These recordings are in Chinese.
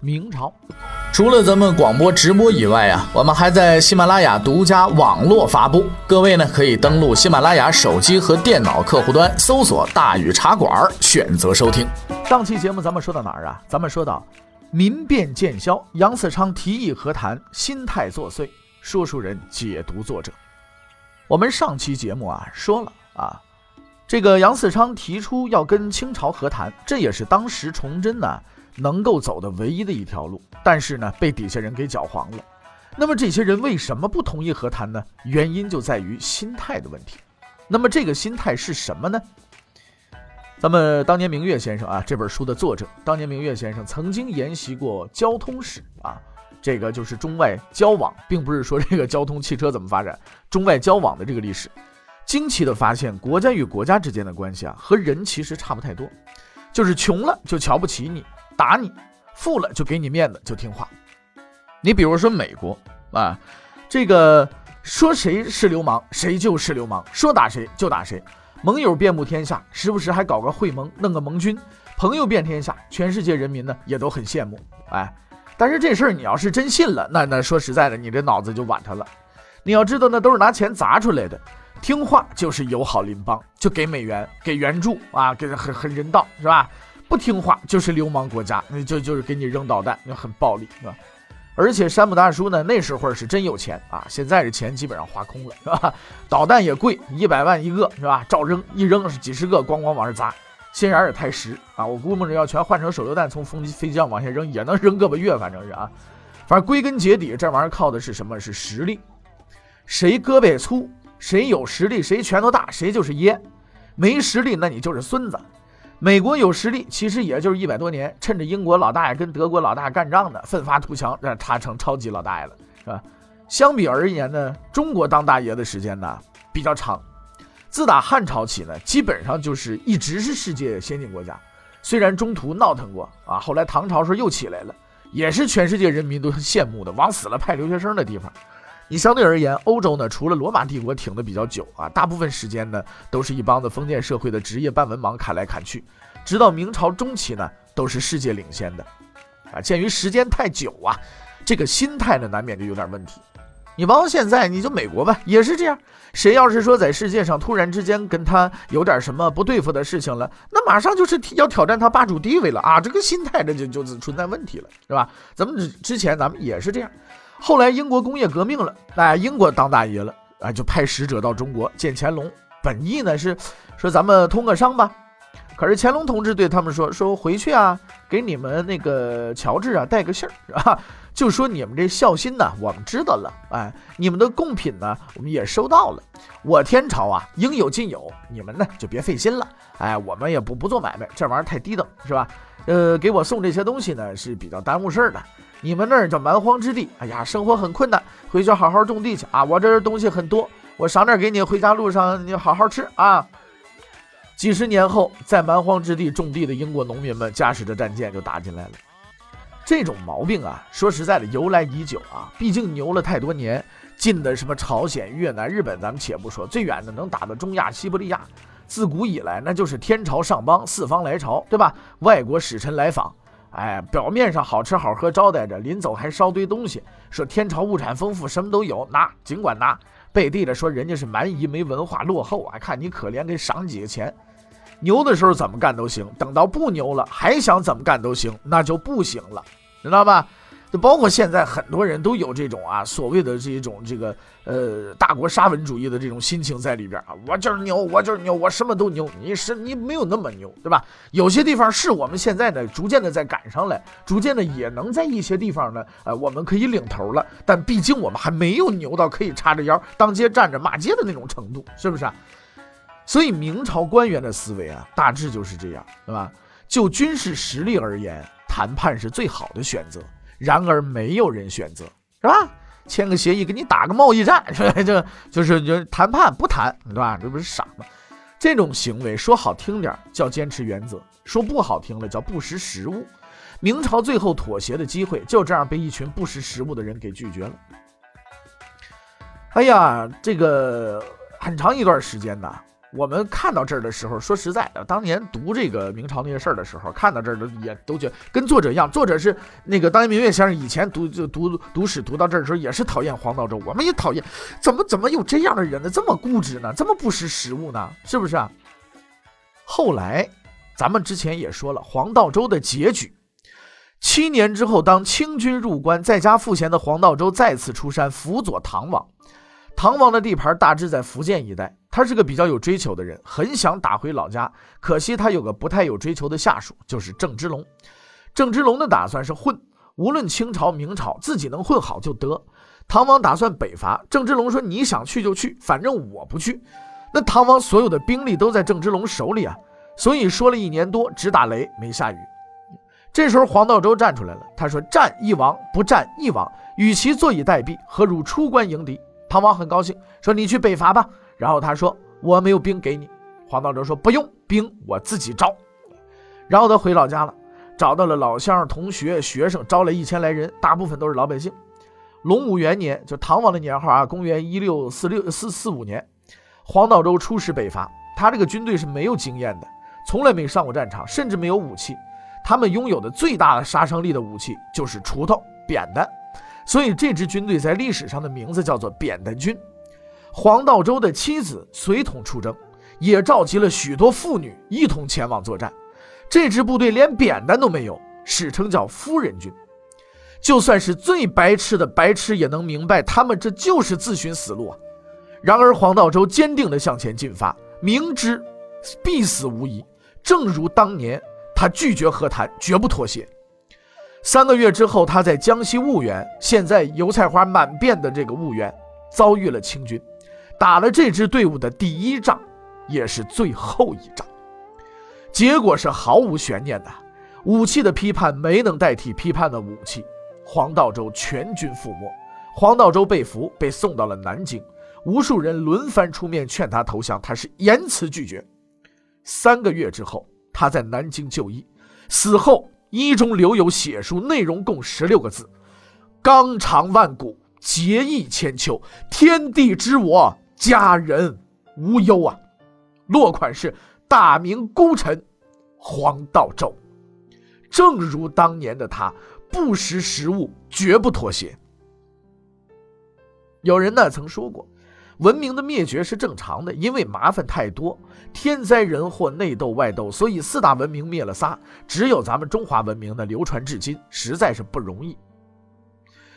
明朝，除了咱们广播直播以外啊，我们还在喜马拉雅独家网络发布。各位呢，可以登录喜马拉雅手机和电脑客户端，搜索“大禹茶馆”，选择收听。上期节目咱们说到哪儿啊？咱们说到。民变渐消，杨嗣昌提议和谈，心态作祟。说书人解读作者，我们上期节目啊说了啊，这个杨嗣昌提出要跟清朝和谈，这也是当时崇祯呢能够走的唯一的一条路。但是呢，被底下人给搅黄了。那么这些人为什么不同意和谈呢？原因就在于心态的问题。那么这个心态是什么呢？咱们当年明月先生啊，这本书的作者，当年明月先生曾经研习过交通史啊，这个就是中外交往，并不是说这个交通汽车怎么发展，中外交往的这个历史，惊奇的发现，国家与国家之间的关系啊，和人其实差不太多，就是穷了就瞧不起你，打你；富了就给你面子，就听话。你比如说美国啊，这个说谁是流氓，谁就是流氓，说打谁就打谁。盟友遍布天下，时不时还搞个会盟，弄个盟军，朋友遍天下，全世界人民呢也都很羡慕。哎，但是这事儿你要是真信了，那那说实在的，你这脑子就晚他了。你要知道，那都是拿钱砸出来的，听话就是友好邻邦，就给美元，给援助啊，给很很人道，是吧？不听话就是流氓国家，那就就是给你扔导弹，那很暴力，是吧？而且山姆大叔呢，那时候是真有钱啊，现在这钱基本上花空了，是吧？导弹也贵，一百万一个，是吧？照扔，一扔是几十个，咣咣往上砸，心眼也太实啊！我估摸着要全换成手榴弹，从飞机飞机上往下扔，也能扔个把月，反正是啊。反正归根结底，这玩意儿靠的是什么？是实力。谁胳膊粗，谁有实力，谁拳头大，谁就是爷。没实力，那你就是孙子。美国有实力，其实也就是一百多年，趁着英国老大爷跟德国老大干仗呢，奋发图强，让他成超级老大爷了，是吧？相比而言呢，中国当大爷的时间呢比较长，自打汉朝起呢，基本上就是一直是世界先进国家，虽然中途闹腾过啊，后来唐朝时候又起来了，也是全世界人民都羡慕的，往死了派留学生的地方。你相对而言，欧洲呢，除了罗马帝国挺的比较久啊，大部分时间呢，都是一帮子封建社会的职业半文盲砍来砍去，直到明朝中期呢，都是世界领先的，啊，鉴于时间太久啊，这个心态呢，难免就有点问题。你包括现在，你就美国吧，也是这样，谁要是说在世界上突然之间跟他有点什么不对付的事情了，那马上就是要挑战他霸主地位了啊，这个心态这就就是存在问题了，是吧？咱们之前咱们也是这样。后来英国工业革命了，哎，英国当大爷了，哎，就派使者到中国见乾隆，本意呢是说咱们通个商吧。可是乾隆同志对他们说：“说回去啊，给你们那个乔治啊带个信儿 啊，就说你们这孝心呢，我们知道了，哎，你们的贡品呢，我们也收到了。我天朝啊，应有尽有，你们呢就别费心了，哎，我们也不不做买卖，这玩意儿太低等，是吧？呃，给我送这些东西呢是比较耽误事儿的。”你们那儿叫蛮荒之地，哎呀，生活很困难，回去好好种地去啊！我这儿东西很多，我上那儿给你，回家路上你好好吃啊！几十年后，在蛮荒之地种地的英国农民们驾驶着战舰就打进来了。这种毛病啊，说实在的，由来已久啊，毕竟牛了太多年。近的什么朝鲜、越南、日本，咱们且不说，最远的能打到中亚、西伯利亚，自古以来那就是天朝上邦，四方来朝，对吧？外国使臣来访。哎，表面上好吃好喝招待着，临走还烧堆东西，说天朝物产丰富，什么都有，拿尽管拿。背地里说人家是蛮夷，没文化，落后啊，看你可怜，给赏几个钱。牛的时候怎么干都行，等到不牛了，还想怎么干都行，那就不行了，知道吧？就包括现在很多人都有这种啊，所谓的这种这个呃大国沙文主义的这种心情在里边啊。我就是牛，我就是牛，我什么都牛。你是你没有那么牛，对吧？有些地方是我们现在呢逐渐的在赶上来，逐渐的也能在一些地方呢，呃，我们可以领头了。但毕竟我们还没有牛到可以叉着腰当街站着骂街的那种程度，是不是？啊所以明朝官员的思维啊，大致就是这样，对吧？就军事实力而言，谈判是最好的选择。然而没有人选择，是吧？签个协议，给你打个贸易战，是吧？就就是就谈判不谈，对吧？这不是傻吗？这种行为说好听点叫坚持原则，说不好听了叫不识时务。明朝最后妥协的机会就这样被一群不识时务的人给拒绝了。哎呀，这个很长一段时间呢。我们看到这儿的时候，说实在的，当年读这个明朝那些事儿的时候，看到这儿都也都觉得跟作者一样，作者是那个当年明月先生以前读就读读史读到这儿的时候，也是讨厌黄道周，我们也讨厌，怎么怎么有这样的人呢？这么固执呢？这么不识时务呢？是不是啊？后来咱们之前也说了，黄道周的结局，七年之后，当清军入关，在家赋闲的黄道周再次出山辅佐唐王。唐王的地盘大致在福建一带，他是个比较有追求的人，很想打回老家。可惜他有个不太有追求的下属，就是郑芝龙。郑芝龙的打算是混，无论清朝明朝，自己能混好就得。唐王打算北伐，郑芝龙说：“你想去就去，反正我不去。”那唐王所有的兵力都在郑芝龙手里啊，所以说了一年多，只打雷没下雨。这时候黄道周站出来了，他说：“战一亡，不战一亡，与其坐以待毙，何如出关迎敌？”唐王很高兴，说：“你去北伐吧。”然后他说：“我没有兵给你。”黄道周说：“不用兵，我自己招。”然后他回老家了，找到了老乡、同学、学生，招了一千来人，大部分都是老百姓。隆武元年，就唐王的年号啊，公元一六四六四四五年，黄道周出使北伐。他这个军队是没有经验的，从来没上过战场，甚至没有武器。他们拥有的最大的杀伤力的武器就是锄头、扁担。所以这支军队在历史上的名字叫做扁担军。黄道周的妻子随同出征，也召集了许多妇女一同前往作战。这支部队连扁担都没有，史称叫夫人军。就算是最白痴的白痴也能明白，他们这就是自寻死路啊！然而黄道周坚定地向前进发，明知必死无疑，正如当年他拒绝和谈，绝不妥协。三个月之后，他在江西婺源（现在油菜花满遍的这个婺源）遭遇了清军，打了这支队伍的第一仗，也是最后一仗。结果是毫无悬念的，武器的批判没能代替批判的武器，黄道周全军覆没。黄道周被俘，被送到了南京，无数人轮番出面劝他投降，他是严词拒绝。三个月之后，他在南京就医，死后。一中留有血书，内容共十六个字：“纲常万古，节义千秋，天地之我，家人无忧啊。”落款是大明孤臣黄道周。正如当年的他，不识时务，绝不妥协。有人呢曾说过。文明的灭绝是正常的，因为麻烦太多，天灾人祸、内斗外斗，所以四大文明灭了仨，只有咱们中华文明呢流传至今，实在是不容易。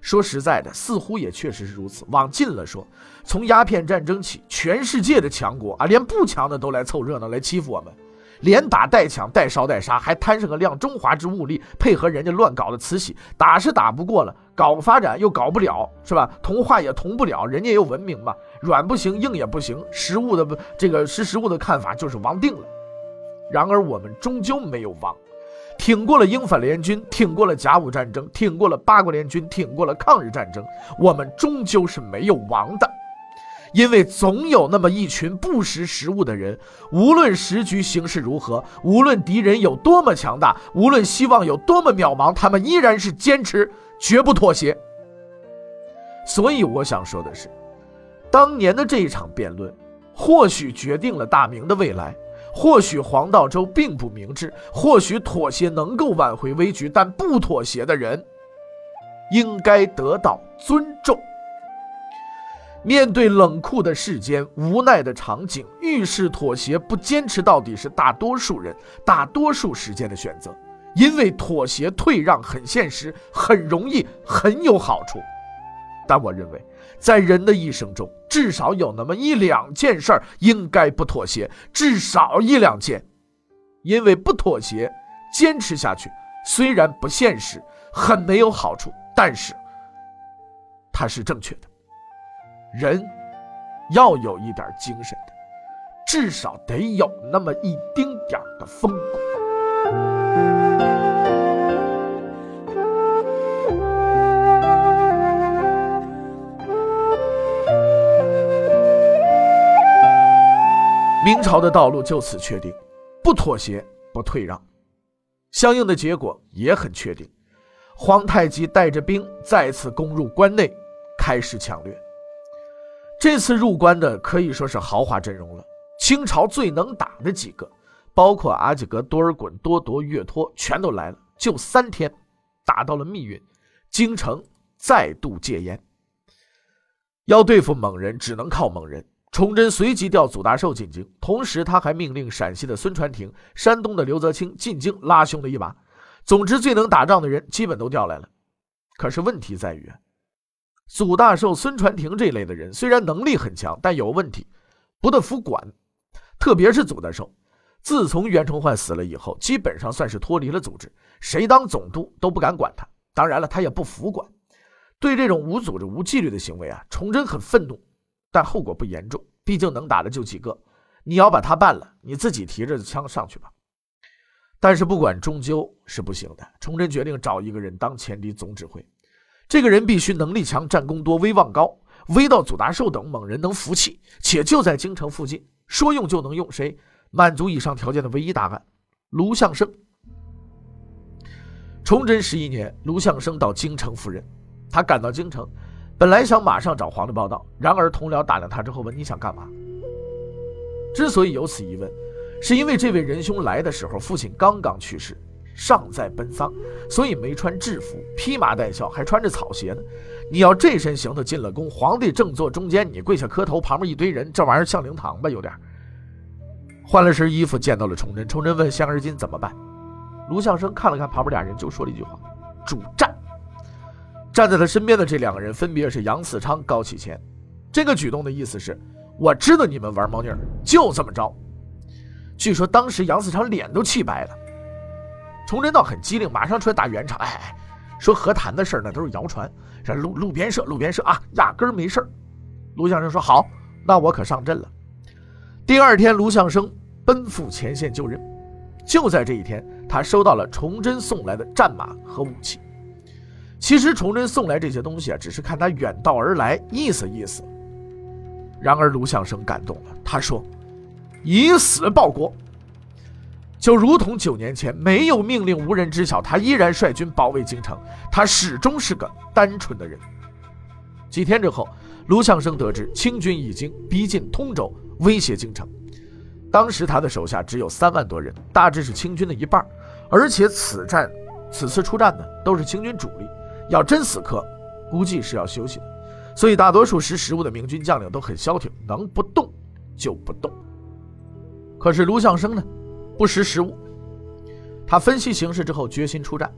说实在的，似乎也确实是如此。往近了说，从鸦片战争起，全世界的强国啊，连不强的都来凑热闹，来欺负我们。连打带抢带烧带杀，还摊上个亮中华之物力，配合人家乱搞的慈禧，打是打不过了，搞发展又搞不了，是吧？同化也同不了，人家也有文明嘛，软不行，硬也不行，实物的这个识时务的看法就是亡定了。然而我们终究没有亡，挺过了英法联军，挺过了甲午战争，挺过了八国联军，挺过了抗日战争，我们终究是没有亡的。因为总有那么一群不识时务的人，无论时局形势如何，无论敌人有多么强大，无论希望有多么渺茫，他们依然是坚持，绝不妥协。所以我想说的是，当年的这一场辩论，或许决定了大明的未来，或许黄道周并不明智，或许妥协能够挽回危局，但不妥协的人，应该得到尊重。面对冷酷的世间、无奈的场景，遇事妥协不坚持到底是大多数人、大多数时间的选择。因为妥协退让很现实，很容易，很有好处。但我认为，在人的一生中，至少有那么一两件事儿应该不妥协，至少一两件。因为不妥协，坚持下去，虽然不现实，很没有好处，但是它是正确的。人要有一点精神的，至少得有那么一丁点的风骨。明朝的道路就此确定，不妥协，不退让，相应的结果也很确定。皇太极带着兵再次攻入关内，开始抢掠。这次入关的可以说是豪华阵容了，清朝最能打的几个，包括阿济格、多尔衮、多铎、岳托，全都来了。就三天，打到了密云，京城再度戒严。要对付蒙人，只能靠蒙人。崇祯随即调祖大寿进京，同时他还命令陕西的孙传庭、山东的刘泽清进京拉兄弟一把。总之，最能打仗的人基本都调来了。可是问题在于，祖大寿、孙传庭这类的人虽然能力很强，但有问题，不得服管。特别是祖大寿，自从袁崇焕死了以后，基本上算是脱离了组织，谁当总督都不敢管他。当然了，他也不服管。对这种无组织、无纪律的行为啊，崇祯很愤怒，但后果不严重，毕竟能打的就几个。你要把他办了，你自己提着枪上去吧。但是不管，终究是不行的。崇祯决定找一个人当前敌总指挥，这个人必须能力强、战功多、威望高，威到祖大寿等猛人能服气，且就在京城附近，说用就能用。谁满足以上条件的唯一答案？卢象升。崇祯十一年，卢象升到京城赴任。他赶到京城，本来想马上找皇帝报道，然而同僚打量他之后问：“你想干嘛？”之所以有此疑问，是因为这位仁兄来的时候父亲刚刚去世，尚在奔丧，所以没穿制服，披麻戴孝，还穿着草鞋呢。你要这身行头进了宫，皇帝正坐中间，你跪下磕头，旁边一堆人，这玩意儿像灵堂吧？有点。换了身衣服，见到了崇祯。崇祯问：“香儿金怎么办？”卢相生看了看旁边俩人，就说了一句话：“主战。”站在他身边的这两个人分别是杨嗣昌、高启乾。这个举动的意思是：我知道你们玩猫腻儿，就这么着。据说当时杨嗣昌脸都气白了。崇祯倒很机灵，马上出来打圆场：“哎，说和谈的事儿那都是谣传，这路路边社，路边社啊，压根儿没事儿。”卢相生说：“好，那我可上阵了。”第二天，卢相生奔赴前线就任。就在这一天，他收到了崇祯送来的战马和武器。其实崇祯送来这些东西啊，只是看他远道而来，意思意思。然而卢相生感动了，他说：“以死报国。”就如同九年前没有命令无人知晓，他依然率军保卫京城。他始终是个单纯的人。几天之后，卢相生得知清军已经逼近通州，威胁京城。当时他的手下只有三万多人，大致是清军的一半，而且此战此次出战呢，都是清军主力。要真死磕，估计是要休息的，所以大多数识时务的明军将领都很消停，能不动就不动。可是卢象升呢，不识时务，他分析形势之后决心出战。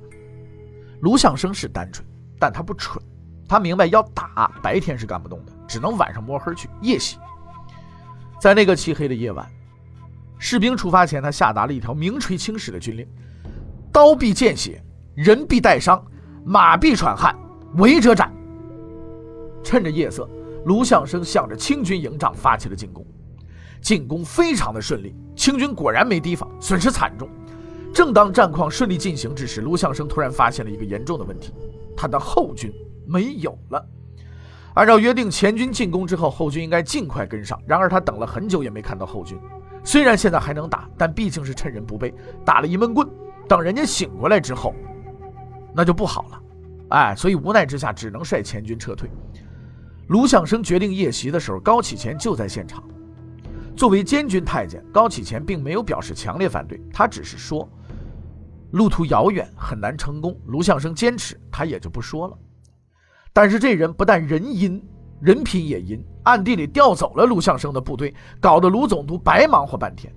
卢象升是单纯，但他不蠢，他明白要打白天是干不动的，只能晚上摸黑去夜袭。在那个漆黑的夜晚，士兵出发前，他下达了一条名垂青史的军令：刀必见血，人必带伤。马必喘汗，围者斩。趁着夜色，卢象升向着清军营帐发起了进攻。进攻非常的顺利，清军果然没提防，损失惨重。正当战况顺利进行之时，卢象升突然发现了一个严重的问题：他的后军没有了。按照约定，前军进攻之后，后军应该尽快跟上。然而他等了很久也没看到后军。虽然现在还能打，但毕竟是趁人不备，打了一闷棍。等人家醒过来之后。那就不好了，哎，所以无奈之下只能率前军撤退。卢象升决定夜袭的时候，高启乾就在现场。作为监军太监，高启乾并没有表示强烈反对，他只是说路途遥远，很难成功。卢象升坚持，他也就不说了。但是这人不但人阴，人品也阴，暗地里调走了卢象升的部队，搞得卢总督白忙活半天。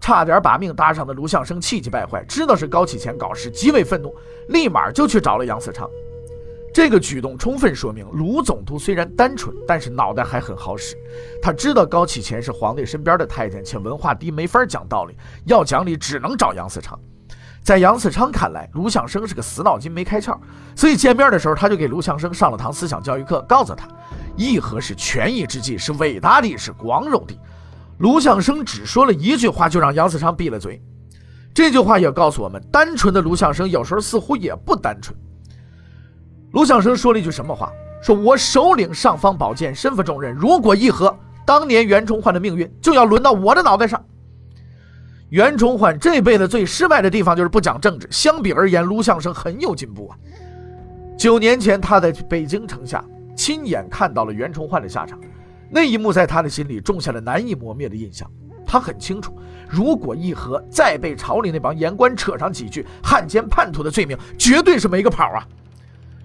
差点把命搭上的卢象升气急败坏，知道是高启乾搞事，极为愤怒，立马就去找了杨嗣昌。这个举动充分说明，卢总督虽然单纯，但是脑袋还很好使。他知道高启乾是皇帝身边的太监，且文化低，没法讲道理。要讲理，只能找杨嗣昌。在杨嗣昌看来，卢象升是个死脑筋没开窍，所以见面的时候，他就给卢象升上了堂思想教育课，告诉他，议和是权宜之计，是伟大的，是光荣的。卢象升只说了一句话，就让杨嗣昌闭了嘴。这句话也告诉我们，单纯的卢象升有时候似乎也不单纯。卢象升说了一句什么话？说我首领尚方宝剑，身负重任，如果议和，当年袁崇焕的命运就要轮到我的脑袋上。袁崇焕这辈子最失败的地方就是不讲政治。相比而言，卢象升很有进步啊。九年前，他在北京城下亲眼看到了袁崇焕的下场，那一幕在他的心里种下了难以磨灭的印象。他很清楚，如果议和再被朝里那帮言官扯上几句汉奸叛徒的罪名，绝对是没个跑啊！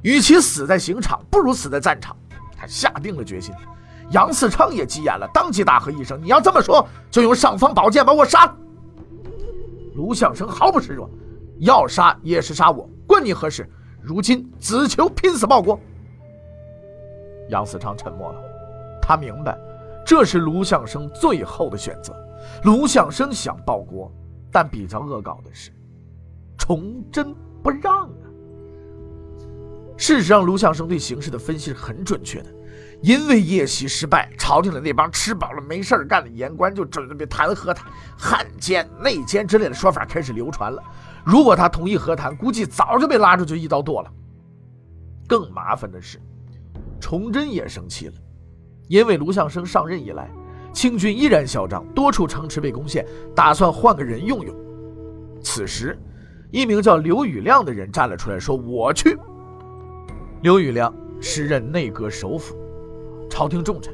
与其死在刑场，不如死在战场。他下定了决心。杨嗣昌也急眼了，当即大喝一声：“你要这么说，就用尚方宝剑把我杀了！”卢象升毫不示弱，要杀也是杀我，关你何事？如今只求拼死报国。杨嗣昌沉默了，他明白，这是卢象升最后的选择。卢象升想报国，但比较恶搞的是，崇祯不让。事实上，卢象升对形势的分析是很准确的。因为夜袭失败，朝廷的那帮吃饱了没事干的言官就准备弹劾他，汉奸、内奸之类的说法开始流传了。如果他同意和谈，估计早就被拉出去一刀剁了。更麻烦的是，崇祯也生气了，因为卢象升上任以来，清军依然嚣张，多处城池被攻陷，打算换个人用用。此时，一名叫刘宇亮的人站了出来，说：“我去。”刘宇亮时任内阁首辅。朝廷重臣，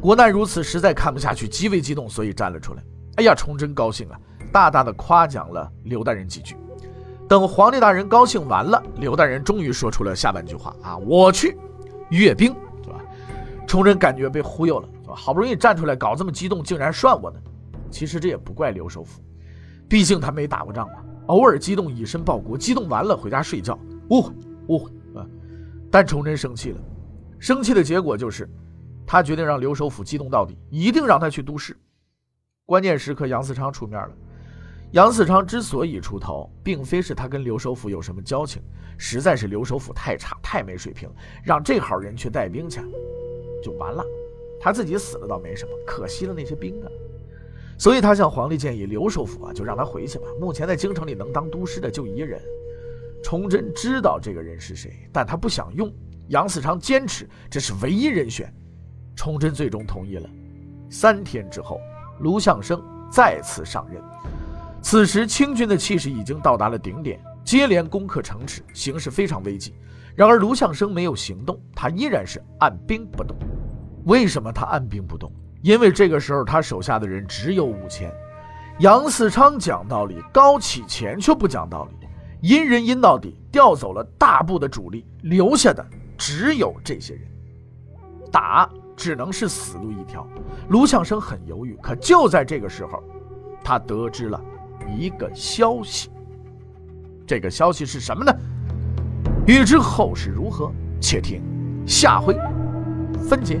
国难如此，实在看不下去，极为激动，所以站了出来。哎呀，崇祯高兴啊，大大的夸奖了刘大人几句。等皇帝大人高兴完了，刘大人终于说出了下半句话啊：“我去阅兵，是吧？”崇祯感觉被忽悠了，好不容易站出来搞这么激动，竟然涮我呢。其实这也不怪刘首辅，毕竟他没打过仗嘛，偶尔激动以身报国，激动完了回家睡觉，误会误会。但崇祯生气了，生气的结果就是。他决定让刘守府激动到底，一定让他去督事。关键时刻，杨嗣昌出面了。杨嗣昌之所以出头，并非是他跟刘守府有什么交情，实在是刘守府太差、太没水平，让这号人去带兵去，就完了。他自己死了倒没什么，可惜了那些兵啊。所以他向皇帝建议，刘守府啊，就让他回去吧。目前在京城里能当督师的就一人。崇祯知道这个人是谁，但他不想用。杨嗣昌坚持这是唯一人选。崇祯最终同意了。三天之后，卢象升再次上任。此时，清军的气势已经到达了顶点，接连攻克城池，形势非常危急。然而，卢象升没有行动，他依然是按兵不动。为什么他按兵不动？因为这个时候他手下的人只有五千。杨嗣昌讲道理，高启乾却不讲道理，阴人阴到底，调走了大部的主力，留下的只有这些人。打。只能是死路一条。卢向生很犹豫，可就在这个时候，他得知了一个消息。这个消息是什么呢？欲知后事如何，且听下回分解。